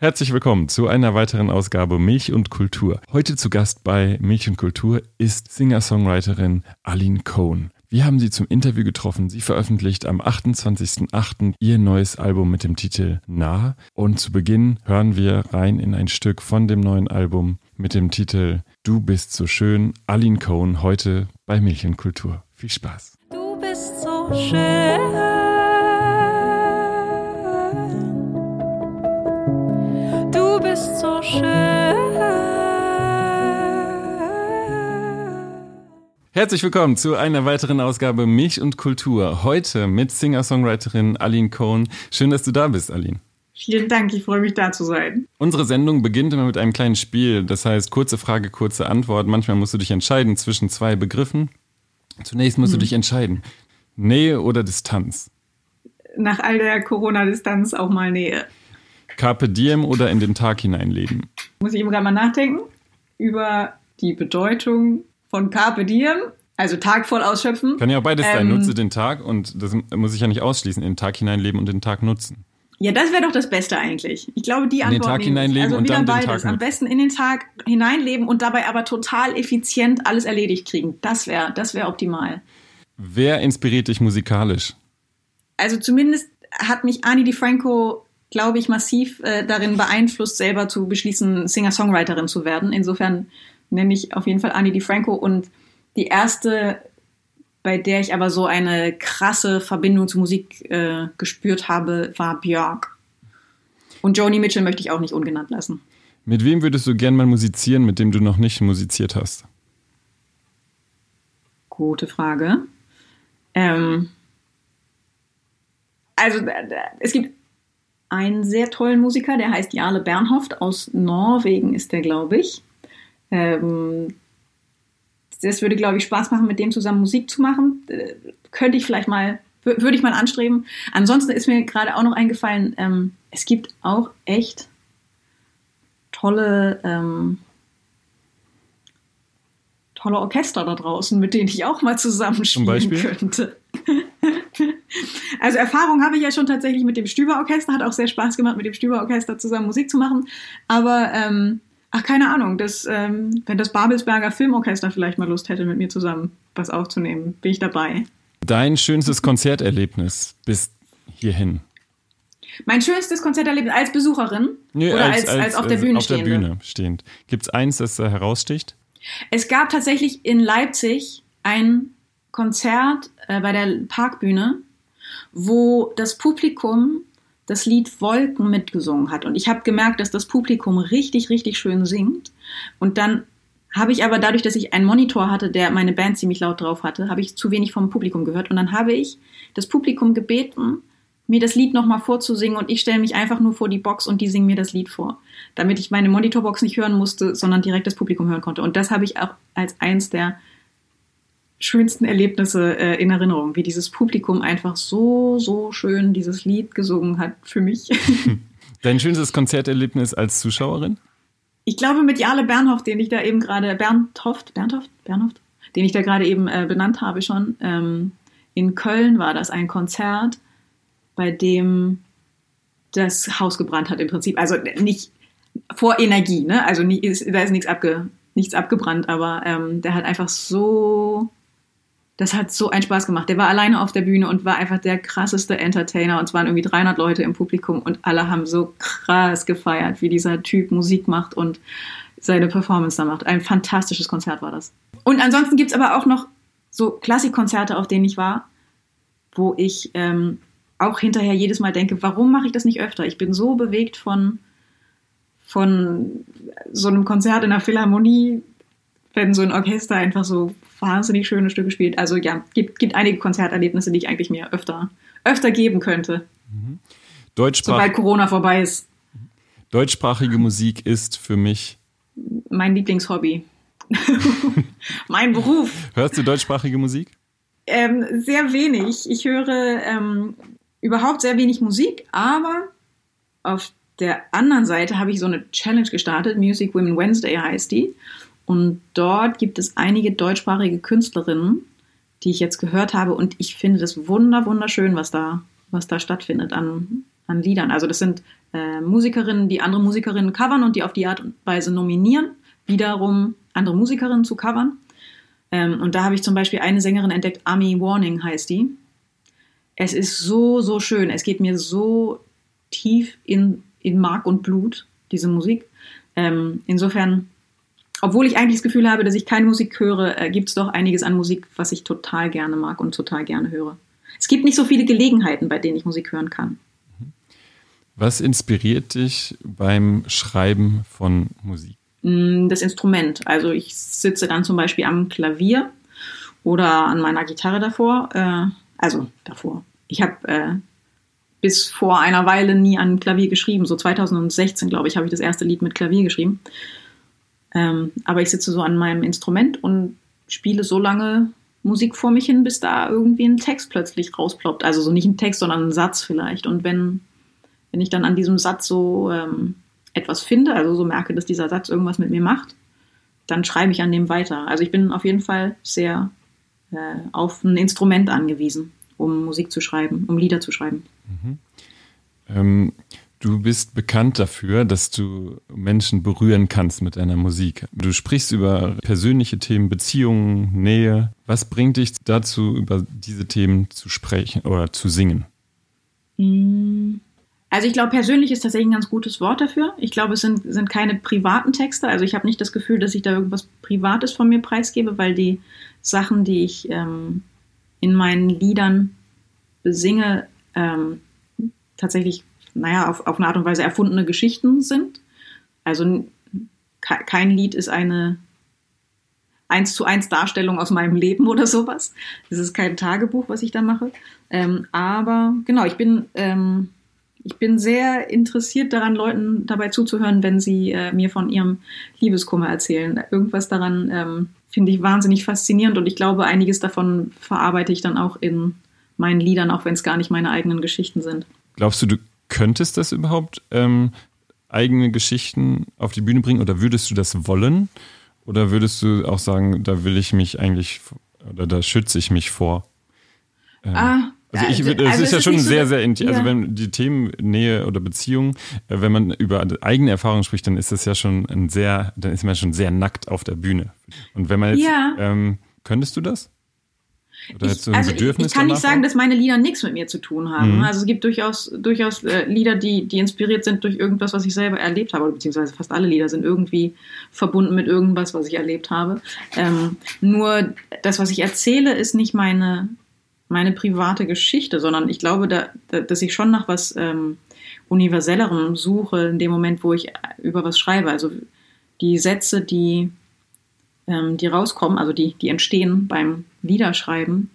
Herzlich willkommen zu einer weiteren Ausgabe Milch und Kultur. Heute zu Gast bei Milch und Kultur ist Singer-Songwriterin Aline Cohn. Wir haben sie zum Interview getroffen. Sie veröffentlicht am 28.08. ihr neues Album mit dem Titel Nah. Und zu Beginn hören wir rein in ein Stück von dem neuen Album mit dem Titel Du bist so schön. Aline Cohn heute bei Milch und Kultur. Viel Spaß. Du bist so schön. Herzlich willkommen zu einer weiteren Ausgabe Milch und Kultur. Heute mit Singer-Songwriterin Aline Cohn. Schön, dass du da bist, Aline. Vielen Dank, ich freue mich da zu sein. Unsere Sendung beginnt immer mit einem kleinen Spiel. Das heißt, kurze Frage, kurze Antwort. Manchmal musst du dich entscheiden zwischen zwei Begriffen. Zunächst musst hm. du dich entscheiden. Nähe oder Distanz? Nach all der Corona-Distanz auch mal Nähe. Carpe diem oder in den Tag hineinleben? Muss ich eben gerade mal nachdenken über die Bedeutung von Carpe diem. Also Tag voll ausschöpfen. Kann ja auch beides ähm, sein. Nutze den Tag und das muss ich ja nicht ausschließen. In den Tag hineinleben und den Tag nutzen. Ja, das wäre doch das Beste eigentlich. Ich glaube, die Antwort. In den Tag hineinleben also und dann beides. den Tag Am besten in den Tag hineinleben und dabei aber total effizient alles erledigt kriegen. Das wäre, das wäre optimal. Wer inspiriert dich musikalisch? Also zumindest hat mich Ani DiFranco glaube ich, massiv äh, darin beeinflusst, selber zu beschließen, Singer-Songwriterin zu werden. Insofern nenne ich auf jeden Fall Annie DiFranco und die erste, bei der ich aber so eine krasse Verbindung zur Musik äh, gespürt habe, war Björk. Und Joni Mitchell möchte ich auch nicht ungenannt lassen. Mit wem würdest du gern mal musizieren, mit dem du noch nicht musiziert hast? Gute Frage. Ähm, also es gibt einen sehr tollen Musiker, der heißt Jarle Bernhoft. Aus Norwegen ist der, glaube ich. Ähm, das würde, glaube ich, Spaß machen, mit dem zusammen Musik zu machen. Äh, könnte ich vielleicht mal, würde ich mal anstreben. Ansonsten ist mir gerade auch noch eingefallen, ähm, es gibt auch echt tolle, ähm, tolle Orchester da draußen, mit denen ich auch mal zusammenspielen könnte. Also Erfahrung habe ich ja schon tatsächlich mit dem Stüberorchester, hat auch sehr Spaß gemacht, mit dem Stüberorchester zusammen Musik zu machen. Aber ähm, ach, keine Ahnung, das, ähm, wenn das Babelsberger Filmorchester vielleicht mal Lust hätte, mit mir zusammen was aufzunehmen, bin ich dabei. Dein schönstes Konzerterlebnis bis hierhin? Mein schönstes Konzerterlebnis als Besucherin Nö, oder als, als, als, auf der Bühne auf der Bühne stehend. Gibt es eins, das da heraussticht? Es gab tatsächlich in Leipzig ein Konzert äh, bei der Parkbühne, wo das Publikum das Lied Wolken mitgesungen hat. Und ich habe gemerkt, dass das Publikum richtig, richtig schön singt. Und dann habe ich aber dadurch, dass ich einen Monitor hatte, der meine Band ziemlich laut drauf hatte, habe ich zu wenig vom Publikum gehört. Und dann habe ich das Publikum gebeten, mir das Lied nochmal vorzusingen und ich stelle mich einfach nur vor die Box und die singen mir das Lied vor, damit ich meine Monitorbox nicht hören musste, sondern direkt das Publikum hören konnte. Und das habe ich auch als eins der schönsten Erlebnisse äh, in Erinnerung, wie dieses Publikum einfach so, so schön dieses Lied gesungen hat für mich. Dein schönstes Konzerterlebnis als Zuschauerin? Ich glaube mit Jale Bernhoft, den ich da eben gerade, Bernhoft, Bernhoft, Bernhoft, den ich da gerade eben äh, benannt habe schon. Ähm, in Köln war das ein Konzert, bei dem das Haus gebrannt hat im Prinzip. Also nicht vor Energie, ne? Also nie, ist, da ist nichts, abge, nichts abgebrannt, aber ähm, der hat einfach so das hat so einen Spaß gemacht. Der war alleine auf der Bühne und war einfach der krasseste Entertainer. Und es waren irgendwie 300 Leute im Publikum und alle haben so krass gefeiert, wie dieser Typ Musik macht und seine Performance da macht. Ein fantastisches Konzert war das. Und ansonsten gibt es aber auch noch so Klassikkonzerte, auf denen ich war, wo ich ähm, auch hinterher jedes Mal denke, warum mache ich das nicht öfter? Ich bin so bewegt von, von so einem Konzert in der Philharmonie, wenn so ein Orchester einfach so wahnsinnig schöne Stücke spielt. Also ja, gibt, gibt einige Konzerterlebnisse, die ich eigentlich mir öfter, öfter geben könnte. Mhm. Sobald Corona vorbei ist. Deutschsprachige Musik ist für mich mein Lieblingshobby. mein Beruf. Hörst du deutschsprachige Musik? Ähm, sehr wenig. Ich höre ähm, überhaupt sehr wenig Musik, aber auf der anderen Seite habe ich so eine Challenge gestartet. Music Women Wednesday heißt die. Und dort gibt es einige deutschsprachige Künstlerinnen, die ich jetzt gehört habe. Und ich finde das wunder, wunderschön, was da, was da stattfindet an, an Liedern. Also das sind äh, Musikerinnen, die andere Musikerinnen covern und die auf die Art und Weise nominieren, wiederum andere Musikerinnen zu covern. Ähm, und da habe ich zum Beispiel eine Sängerin entdeckt, Ami Warning heißt die. Es ist so, so schön. Es geht mir so tief in, in Mark und Blut, diese Musik. Ähm, insofern, obwohl ich eigentlich das Gefühl habe, dass ich keine Musik höre, äh, gibt es doch einiges an Musik, was ich total gerne mag und total gerne höre. Es gibt nicht so viele Gelegenheiten, bei denen ich Musik hören kann. Was inspiriert dich beim Schreiben von Musik? Mm, Das Instrument. Also ich sitze dann zum Beispiel am Klavier oder an meiner Gitarre davor. Äh, also davor. Ich habe äh, bis vor einer Weile nie an Klavier geschrieben. So 2016, glaube ich, habe ich das erste Lied mit Klavier geschrieben. Ähm, aber ich sitze so an meinem Instrument und spiele so lange Musik vor mich hin, bis da irgendwie ein Text plötzlich rausploppt. Also so nicht ein Text, sondern ein Satz vielleicht. Und wenn, wenn ich dann an diesem Satz so ähm, etwas finde, also so merke, dass dieser Satz irgendwas mit mir macht, dann schreibe ich an dem weiter. Also ich bin auf jeden Fall sehr äh, auf ein Instrument angewiesen, um Musik zu schreiben, um Lieder zu schreiben. Ähm, du bist bekannt dafür, dass du Menschen berühren kannst mit deiner Musik. Du sprichst über persönliche Themen, Beziehungen, Nähe. Was bringt dich dazu, über diese Themen zu sprechen oder zu singen? Also ich glaube, persönlich ist tatsächlich ein ganz gutes Wort dafür. Ich glaube, es sind, sind keine privaten Texte. Also ich habe nicht das Gefühl, dass ich da irgendwas Privates von mir preisgebe, weil die Sachen, die ich ähm, in meinen Liedern besinge, ähm, tatsächlich, naja, auf, auf eine Art und Weise erfundene Geschichten sind. Also kein Lied ist eine eins zu eins Darstellung aus meinem Leben oder sowas. Das ist kein Tagebuch, was ich da mache. Ähm, aber genau, ich bin, ähm, ich bin sehr interessiert daran, Leuten dabei zuzuhören, wenn sie äh, mir von ihrem Liebeskummer erzählen. Irgendwas daran ähm, finde ich wahnsinnig faszinierend und ich glaube, einiges davon verarbeite ich dann auch in meinen Liedern, auch wenn es gar nicht meine eigenen Geschichten sind. Glaubst du, du könntest das überhaupt, ähm, eigene Geschichten auf die Bühne bringen oder würdest du das wollen? Oder würdest du auch sagen, da will ich mich eigentlich oder da schütze ich mich vor? Ähm, Ah, also ich also- würde, das also ist ja schon nicht so, sehr, sehr intim. Also ja. wenn die Themen Nähe oder Beziehung, äh, wenn man über eigene Erfahrungen spricht, dann ist das ja schon ein sehr, dann ist man schon sehr nackt auf der Bühne. Und wenn man jetzt, Ja. ähm, könntest du das? Oder Ich, also ich, ich kann nicht sagen, dass meine Lieder nichts mit mir zu tun haben. Mhm. Also es gibt durchaus, durchaus äh, Lieder, die, die inspiriert sind durch irgendwas, was ich selber erlebt habe, beziehungsweise fast alle Lieder sind irgendwie verbunden mit irgendwas, was ich erlebt habe. Ähm, nur das, was ich erzähle, ist nicht meine, meine private Geschichte, sondern ich glaube, da, da, dass ich schon nach was ähm, Universellerem suche in dem Moment, wo ich über was schreibe. Also die Sätze, die ähm, die rauskommen, also die, die entstehen beim Liederschreiben.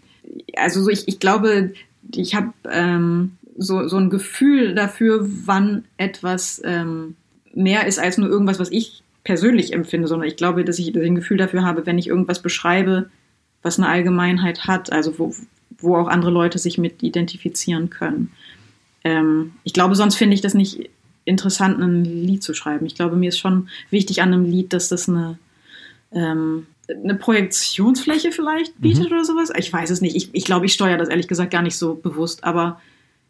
Also so ich, ich glaube, ich habe ähm, so, so ein Gefühl dafür, wann etwas ähm, mehr ist als nur irgendwas, was ich persönlich empfinde, sondern ich glaube, dass ich, ein Gefühl dafür habe, wenn ich irgendwas beschreibe, was eine Allgemeinheit hat, also wo, wo auch andere Leute sich mit identifizieren können. Ähm, ich glaube, sonst finde ich das nicht interessant, ein Lied zu schreiben. Ich glaube, mir ist schon wichtig an einem Lied, dass das eine ähm, eine Projektionsfläche vielleicht bietet oder sowas. Ich weiß es nicht. Ich, ich glaube, ich steuere das ehrlich gesagt gar nicht so bewusst. Aber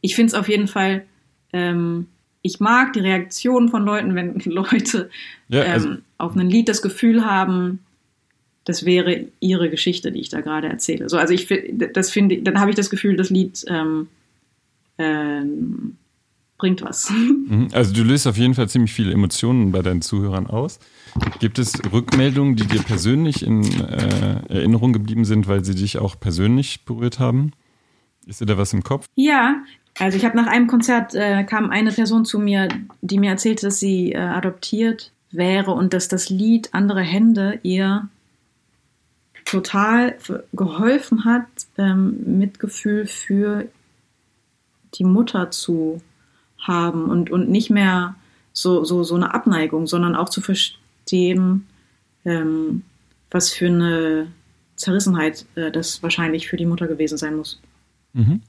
ich finde es auf jeden Fall, ähm, ich mag die Reaktionen von Leuten, wenn Leute Ja, also, ähm, auf ein Lied das Gefühl haben, das wäre ihre Geschichte, die ich da gerade erzähle. So, also ich finde, das finde, dann habe ich das Gefühl, das Lied ähm, ähm, bringt was. mhm. also du löst auf jeden Fall ziemlich viele Emotionen bei deinen Zuhörern aus. Gibt es Rückmeldungen, die dir persönlich in äh, Erinnerung geblieben sind, weil sie dich auch persönlich berührt haben? Ist dir da was im Kopf? Ja, also ich habe nach einem Konzert äh, kam eine Person zu mir, die mir erzählte, dass sie äh, adoptiert wäre und dass das Lied Andere Hände ihr total geholfen hat, ähm, Mitgefühl für die Mutter zu haben und, und nicht mehr so, so, so eine Abneigung, sondern auch zu verstehen, ähm, was für eine Zerrissenheit äh, das wahrscheinlich für die Mutter gewesen sein muss. Mhm.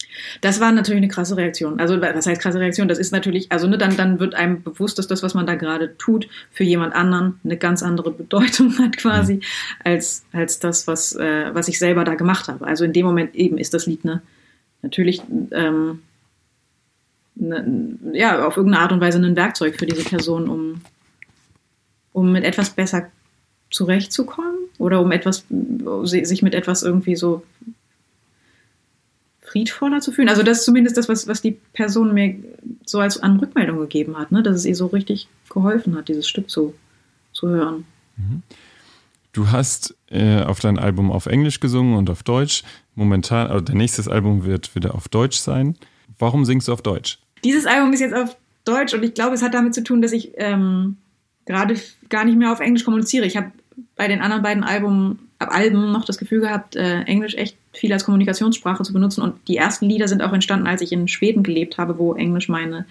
Das war natürlich eine krasse Reaktion. Also, was heißt krasse Reaktion? Das ist natürlich, also ne, dann, dann wird einem bewusst, dass das, was man da gerade tut, für jemand anderen eine ganz andere Bedeutung hat quasi, als, als das, was, äh, was ich selber da gemacht habe. Also in dem Moment eben ist das Lied eine, natürlich ähm, ne, ja, auf irgendeine Art und Weise ein Werkzeug für diese Person, um, um mit etwas besser zurechtzukommen oder um etwas, sich mit etwas irgendwie so friedvoller zu fühlen. Also das ist zumindest das, was, was die Person mir so als an Rückmeldung gegeben hat, ne? dass es ihr so richtig geholfen hat, dieses Stück zu, zu hören. Du hast äh, auf dein Album auf Englisch gesungen und auf Deutsch. Momentan, also dein nächstes Album wird wieder auf Deutsch sein. Warum singst du auf Deutsch? Dieses Album ist jetzt auf Deutsch und ich glaube, es hat damit zu tun, dass ich ähm, gerade gar nicht mehr auf Englisch kommuniziere. Ich habe bei den anderen beiden Alben, Alben noch das Gefühl gehabt, äh, Englisch echt viel als Kommunikationssprache zu benutzen. Und die ersten Lieder sind auch entstanden, als ich in Schweden gelebt habe, wo Englisch meine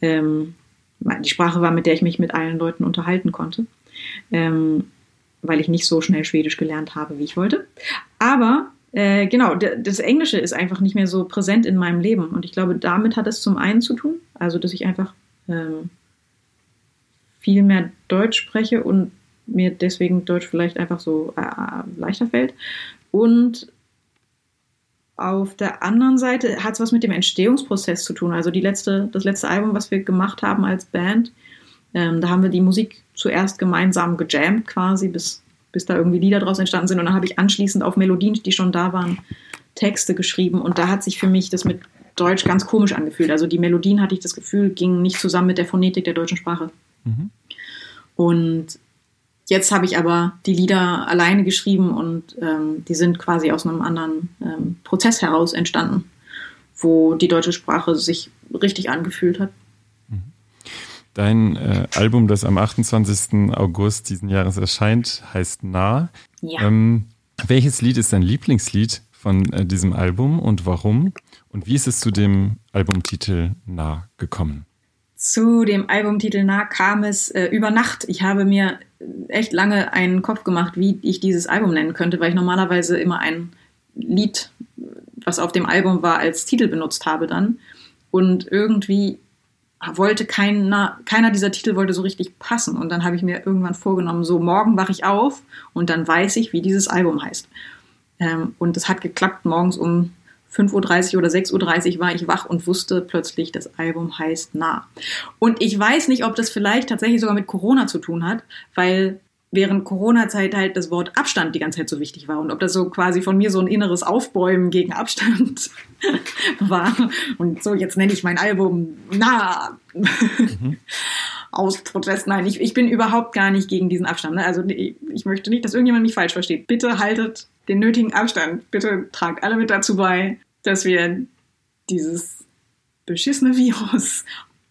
ähm, die Sprache war, mit der ich mich mit allen Leuten unterhalten konnte. Ähm, weil ich nicht so schnell Schwedisch gelernt habe, wie ich wollte. Aber äh, genau, das Englische ist einfach nicht mehr so präsent in meinem Leben. Und ich glaube, damit hat es zum einen zu tun, also dass ich einfach ähm, viel mehr Deutsch spreche und mir deswegen Deutsch vielleicht einfach so äh, leichter fällt. Und auf der anderen Seite hat es was mit dem Entstehungsprozess zu tun. Also die letzte, das letzte Album, was wir gemacht haben als Band, ähm, da haben wir die Musik zuerst gemeinsam gejammt quasi, bis, bis da irgendwie Lieder draus entstanden sind. Und dann habe ich anschließend auf Melodien, die schon da waren, Texte geschrieben. Und da hat sich für mich das mit Deutsch ganz komisch angefühlt. Also die Melodien, hatte ich das Gefühl, gingen nicht zusammen mit der Phonetik der deutschen Sprache. Mhm. Und jetzt habe ich aber die Lieder alleine geschrieben und ähm, die sind quasi aus einem anderen ähm, Prozess heraus entstanden, wo die deutsche Sprache sich richtig angefühlt hat. Dein äh, Album, das am 28. August diesen Jahres erscheint, heißt Nah. Ja. Ähm, welches Lied ist dein Lieblingslied von äh, diesem Album und warum? Und wie ist es zu dem Albumtitel Nah gekommen? Zu dem Albumtitel Nah kam es äh, über Nacht. Ich habe mir echt lange einen Kopf gemacht, wie ich dieses Album nennen könnte, weil ich normalerweise immer ein Lied, was auf dem Album war, als Titel benutzt habe dann. Und irgendwie wollte keiner, keiner dieser Titel wollte so richtig passen. Und dann habe ich mir irgendwann vorgenommen, so morgen wache ich auf und dann weiß ich, wie dieses Album heißt. Ähm, und es hat geklappt, morgens um 5.30 Uhr oder 6.30 Uhr war ich wach und wusste plötzlich, das Album heißt Nah. Und ich weiß nicht, ob das vielleicht tatsächlich sogar mit Corona zu tun hat, weil während Corona-Zeit halt das Wort Abstand die ganze Zeit so wichtig war und ob das so quasi von mir so ein inneres Aufbäumen gegen Abstand war. Und so, jetzt nenne ich mein Album Na. Mhm. Aus Protest. Nein, ich, ich bin überhaupt gar nicht gegen diesen Abstand. Ne? Also ich, möchte nicht, dass irgendjemand mich falsch versteht. Bitte haltet den nötigen Abstand. Bitte tragt alle mit dazu bei, dass wir dieses beschissene Virus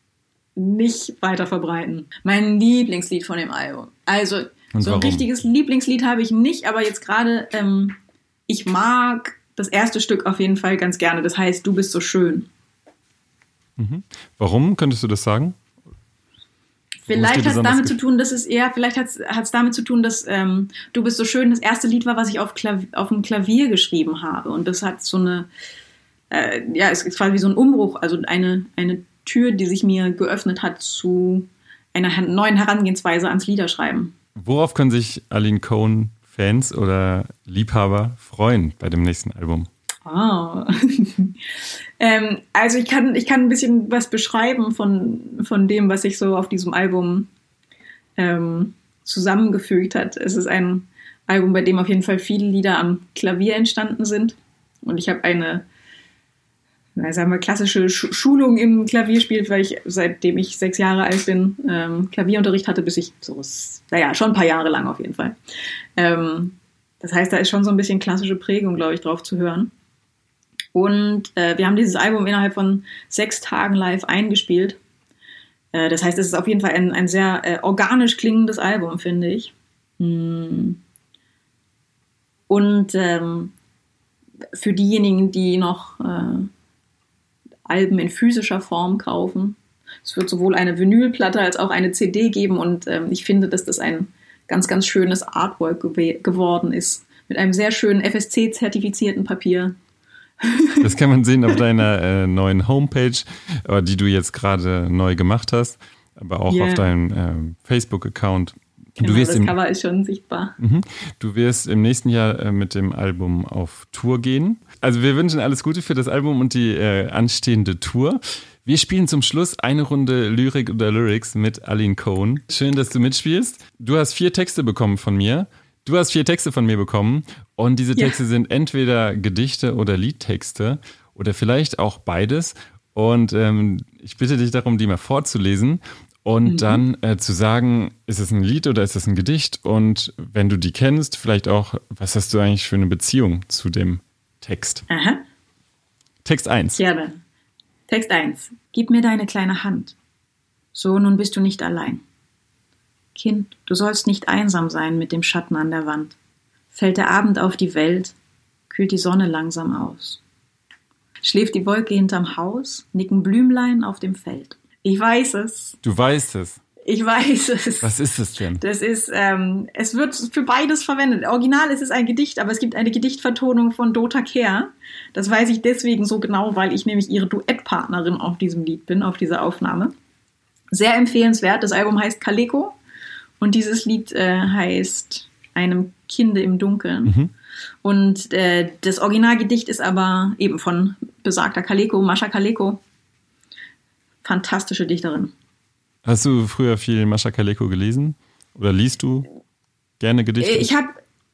nicht weiter verbreiten. Mein Lieblingslied von dem Album. Also so ein richtiges Lieblingslied habe ich nicht, aber jetzt gerade, ähm, ich mag das erste Stück auf jeden Fall ganz gerne. Das heißt, du bist so schön. Mhm. Warum könntest du das sagen? Vielleicht hat es damit zu tun, dass es eher, vielleicht hat es damit zu tun, dass ähm, Du bist so schön das erste Lied war, was ich auf, Klavier, auf dem Klavier geschrieben habe. Und das hat so eine, äh, ja, es ist quasi wie so ein Umbruch, also eine, eine Tür, die sich mir geöffnet hat zu einer neuen Herangehensweise ans Liederschreiben. Worauf können sich Aline Cohn Fans oder Liebhaber freuen bei dem nächsten Album? Ah. ähm, also ich kann, ich kann ein bisschen was beschreiben von, von dem, was sich so auf diesem Album ähm, zusammengefügt hat. Es ist ein Album, bei dem auf jeden Fall viele Lieder am Klavier entstanden sind. Und ich habe eine sagen wir, klassische Schulung im Klavierspiel, weil ich seitdem ich sechs Jahre alt bin, ähm, Klavierunterricht hatte, bis ich so, naja, schon ein paar Jahre lang auf jeden Fall. Ähm, das heißt, da ist schon so ein bisschen klassische Prägung, glaube ich, drauf zu hören. Und äh, wir haben dieses Album innerhalb von sechs Tagen live eingespielt. Äh, das heißt, es ist auf jeden Fall ein, ein sehr äh, organisch klingendes Album, finde ich. Mm. Und ähm, für diejenigen, die noch äh, Alben in physischer Form kaufen. Es wird sowohl eine Vinylplatte als auch eine CD geben und ähm, ich finde, dass das ein ganz, ganz schönes Artwork gew geworden ist. Mit einem sehr schönen FSC-zertifizierten Papier. Das kann man sehen auf deiner äh, neuen Homepage, äh, die du jetzt gerade neu gemacht hast, aber auch yeah. auf deinem äh, Facebook-Account. Genau, das im, Cover ist schon sichtbar. Mhm. Du wirst im nächsten Jahr äh, mit dem Album auf Tour gehen. Also wir wünschen alles Gute für das Album und die äh, anstehende Tour. Wir spielen zum Schluss eine Runde Lyrik oder Lyrics mit Aline Cohn. Schön, dass du mitspielst. Du hast vier Texte bekommen von mir. Du hast vier Texte von mir bekommen und diese Ja. Texte sind entweder Gedichte oder Liedtexte oder vielleicht auch beides. Und ähm, ich bitte dich darum, die mal vorzulesen und dann äh, zu sagen, ist es ein Lied oder ist es ein Gedicht? Und wenn du die kennst, vielleicht auch, was hast du eigentlich für eine Beziehung zu dem Text? Aha. Text 1. Gerne. Text 1. Gib mir deine kleine Hand. So, nun bist du nicht allein. Kind, du sollst nicht einsam sein mit dem Schatten an der Wand. Fällt der Abend auf die Welt, kühlt die Sonne langsam aus. Schläft die Wolke hinterm Haus, nicken Blümlein auf dem Feld. Ich weiß es. Du weißt es. Ich weiß es. Was ist es denn? Das ist, ähm, es wird für beides verwendet. Original ist es ein Gedicht, aber es gibt eine Gedichtvertonung von Dota Kehr. Das weiß ich deswegen so genau, weil ich nämlich ihre Duettpartnerin auf diesem Lied bin, auf dieser Aufnahme. Sehr empfehlenswert. Das Album heißt Kaleko und dieses Lied äh, heißt Einem Kinde im Dunkeln. Und äh, das Originalgedicht ist aber eben von besagter Kaleko, Mascha Kaleko. Fantastische Dichterin. Hast du früher viel Mascha Kaleko gelesen? Oder liest du gerne Gedichte? Ich habe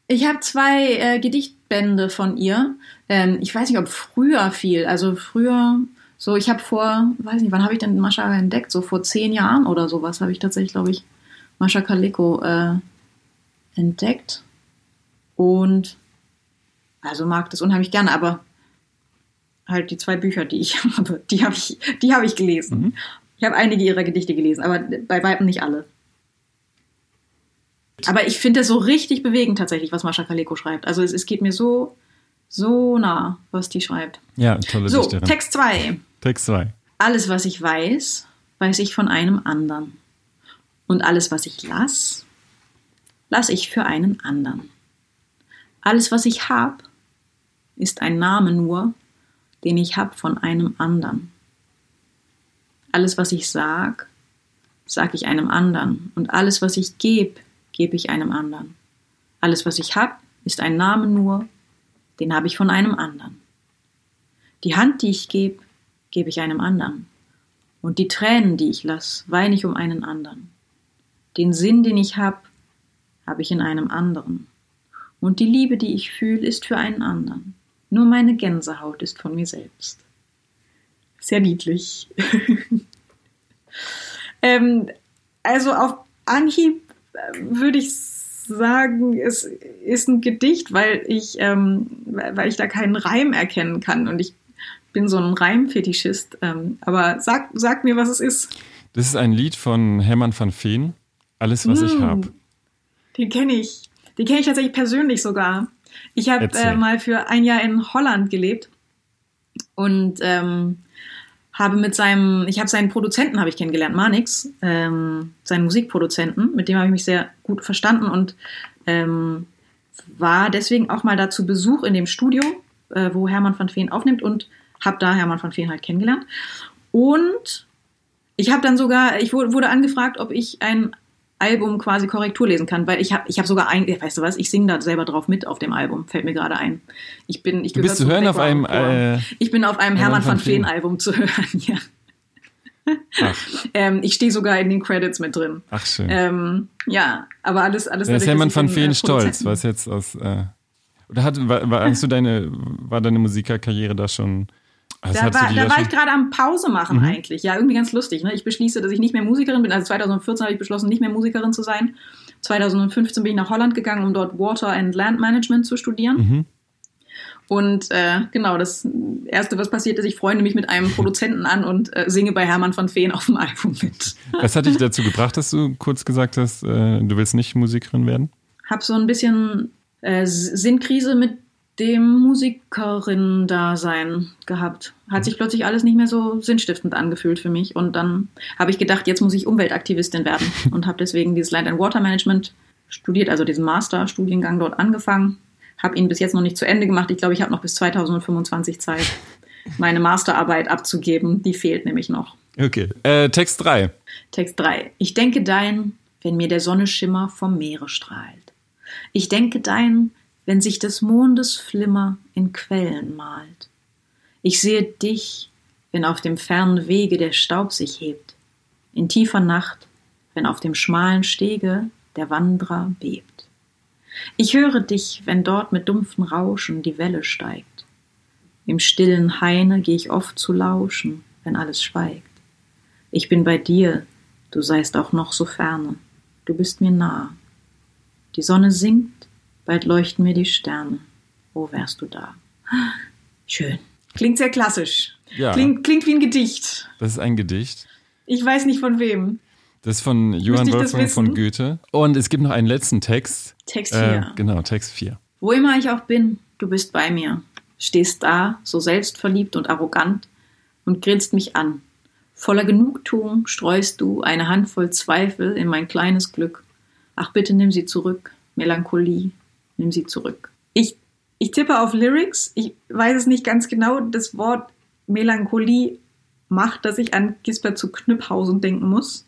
ich hab zwei äh, Gedichtbände von ihr. Ähm, ich weiß nicht, ob früher viel. Also früher, so ich habe vor, weiß nicht, wann habe ich denn Mascha entdeckt? So vor zehn Jahren oder sowas habe ich tatsächlich, glaube ich, Mascha Kaleko äh, entdeckt. Und also mag das unheimlich gerne, aber halt die zwei Bücher, die ich habe, die habe ich, die habe ich gelesen. Ich habe einige ihrer Gedichte gelesen, aber bei weitem nicht alle. Aber ich finde es so richtig bewegend tatsächlich, was Mascha Kaleko schreibt. Also es, es geht mir so, so nah, was die schreibt. ja, tolle So, Dichterin. Text 2. Text 2. Alles, was ich weiß, weiß ich von einem anderen. Und alles, was ich lass, lass ich für einen anderen. Alles, was ich hab, ist ein Name nur, den ich hab von einem anderen. Alles, was ich sag, sag ich einem anderen. Und alles, was ich geb, gebe ich einem anderen. Alles, was ich hab, ist ein Name nur, den habe ich von einem anderen. Die Hand, die ich gebe, gebe ich einem anderen. Und die Tränen, die ich lass, weine ich um einen anderen. Den Sinn, den ich hab, habe ich in einem anderen. Und die Liebe, die ich fühle, ist für einen anderen. Nur meine Gänsehaut ist von mir selbst. Sehr niedlich. ähm, also auf Anhieb äh, würde ich sagen, es ist ein Gedicht, weil ich, ähm, weil ich da keinen Reim erkennen kann. Und ich bin so ein Reimfetischist. Ähm, aber sag, sag mir, was es ist. Das ist ein Lied von Hermann van Veen. Alles, was ich Mm. habe. Den kenne ich. Den kenne ich tatsächlich persönlich sogar. Ich habe äh, mal für ein Jahr in Holland gelebt und ähm, habe mit seinem, ich habe seinen Produzenten habe ich kennengelernt, Manix, ähm, seinen Musikproduzenten, mit dem habe ich mich sehr gut verstanden und ähm, war deswegen auch mal da zu Besuch in dem Studio, äh, wo Hermann van Veen aufnimmt und habe da Hermann van Veen halt kennengelernt. Und ich habe dann sogar, ich wurde angefragt, ob ich ein Album quasi Korrektur lesen kann, weil ich habe ich hab sogar ein, weißt du was, ich singe da selber drauf mit auf dem Album, fällt mir gerade ein. Ich bin, ich Du bist zu hören auf einem, äh, ich bin auf einem Hermann van Veen Veen. Album zu hören, ja. Ähm, ich stehe sogar in den Credits mit drin. ach schön. Ähm, ja, aber alles, alles. da ist Hermann van den, Veen äh, stolz, was jetzt aus. Äh, oder hat, war, war, hast du deine, war deine Musikerkarriere da schon. Also Da war, da war schon? ich gerade am Pause machen Mhm. eigentlich. Ja, irgendwie ganz lustig. Ne? Ich beschließe, dass ich nicht mehr Musikerin bin. Also 2014 habe ich beschlossen, nicht mehr Musikerin zu sein. 2015 bin ich nach Holland gegangen, um dort Water and Land Management zu studieren. Mhm. Und äh, genau, das Erste, was passiert ist, ich freunde mich mit einem Produzenten an und äh, singe bei Hermann van Veen auf dem Album mit. Was hat dich dazu gebracht, dass du kurz gesagt hast, äh, du willst nicht Musikerin werden? Hab so ein bisschen äh, Sinnkrise mit dem Musikerin-Dasein gehabt. Hat sich plötzlich alles nicht mehr so sinnstiftend angefühlt für mich. Und dann habe ich gedacht, jetzt muss ich Umweltaktivistin werden und habe deswegen dieses Land and Water Management studiert, also diesen Master-Studiengang dort angefangen. Habe ihn bis jetzt noch nicht zu Ende gemacht. Ich glaube, ich habe noch bis 2025 Zeit, meine Masterarbeit abzugeben. Die fehlt nämlich noch. Okay. Äh, Text 3. Text 3. Ich denke dein, wenn mir der Sonne Schimmer vom Meere strahlt. Ich denke dein, wenn sich des Mondes Flimmer in Quellen malt. Ich sehe dich, wenn auf dem fernen Wege der Staub sich hebt, in tiefer Nacht, wenn auf dem schmalen Stege der Wanderer bebt. Ich höre dich, wenn dort mit dumpfen Rauschen die Welle steigt. Im stillen Haine geh ich oft zu lauschen, wenn alles schweigt. Ich bin bei dir, du seist auch noch so ferne, du bist mir nah. Die Sonne sinkt, bald leuchten mir die Sterne. Wo wärst du da? Schön. Klingt sehr klassisch. Ja. Klingt, klingt wie ein Gedicht. Das ist ein Gedicht. Ich weiß nicht von wem. Das ist von Johann Wolfgang von? Goethe. Und es gibt noch einen letzten Text. Text Äh, 4. genau, Text 4. Wo immer ich auch bin, du bist bei mir. Stehst da, so selbstverliebt und arrogant, und grinst mich an. Voller Genugtuung streust du eine Handvoll Zweifel in mein kleines Glück. Ach bitte nimm sie zurück, Melancholie, nimm sie zurück. Ich, ich tippe auf Lyrics, ich weiß es nicht ganz genau. Das Wort Melancholie macht, dass ich an Gisbert zu Knüpphausen denken muss.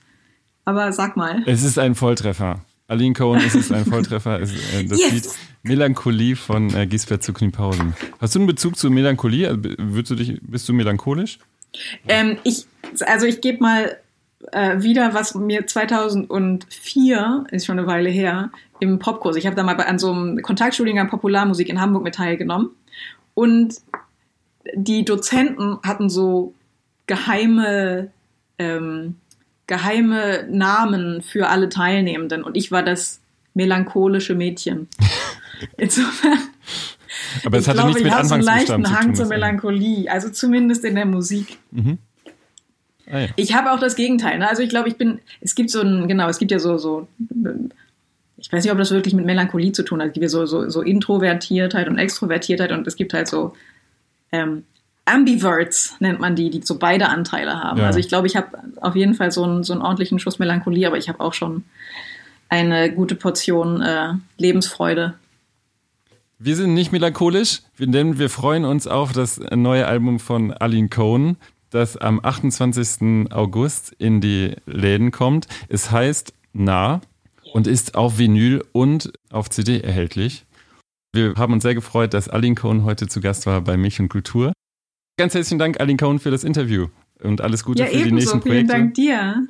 Aber sag mal. Es ist ein Volltreffer. Aline Cohen, es ist ein Volltreffer. Äh, das Yes! Lied Melancholie von äh, Gisbert zu Kniphausen. Hast du einen Bezug zu Melancholie? Also, würdest du dich, bist du melancholisch? Ähm, ich, also ich gebe mal äh, wieder, was mir 2004, ist schon eine Weile her, im Popkurs, ich habe da mal bei, an so einem Kontaktstudiengang Popularmusik in Hamburg mit teilgenommen und die Dozenten hatten so geheime, ähm, geheime Namen für alle Teilnehmenden und ich war das melancholische Mädchen. Insofern Aber es ich hatte glaube, nichts ich mit habe so einen Anfangsbuchstaben leichten zu Hang tun. zur Melancholie, also zumindest in der Musik. Ah, ja. Ich habe auch das Gegenteil. Ne? Also ich glaube, ich bin, es gibt so ein, genau, es gibt ja so, so, ich weiß nicht, ob das wirklich mit Melancholie zu tun hat. Es gibt ja so, so, so Introvertiertheit und Extrovertiertheit und es gibt halt so ähm, Ambiverts, nennt man die, die so beide Anteile haben. Ja. Also ich glaube, ich habe auf jeden Fall so einen, so einen ordentlichen Schuss Melancholie, aber ich habe auch schon eine gute Portion äh, Lebensfreude. Wir sind nicht melancholisch, denn wir freuen uns auf das neue Album von Aline Cohen, das am 28. August in die Läden kommt. Es heißt Nah und ist auf Vinyl und auf CD erhältlich. Wir haben uns sehr gefreut, dass Aline Cohen heute zu Gast war bei Milch und Kultur. Ganz herzlichen Dank, Aline Cohen, für das Interview und alles Gute Ja, für die ebenso. nächsten Vielen Projekte. Dank dir.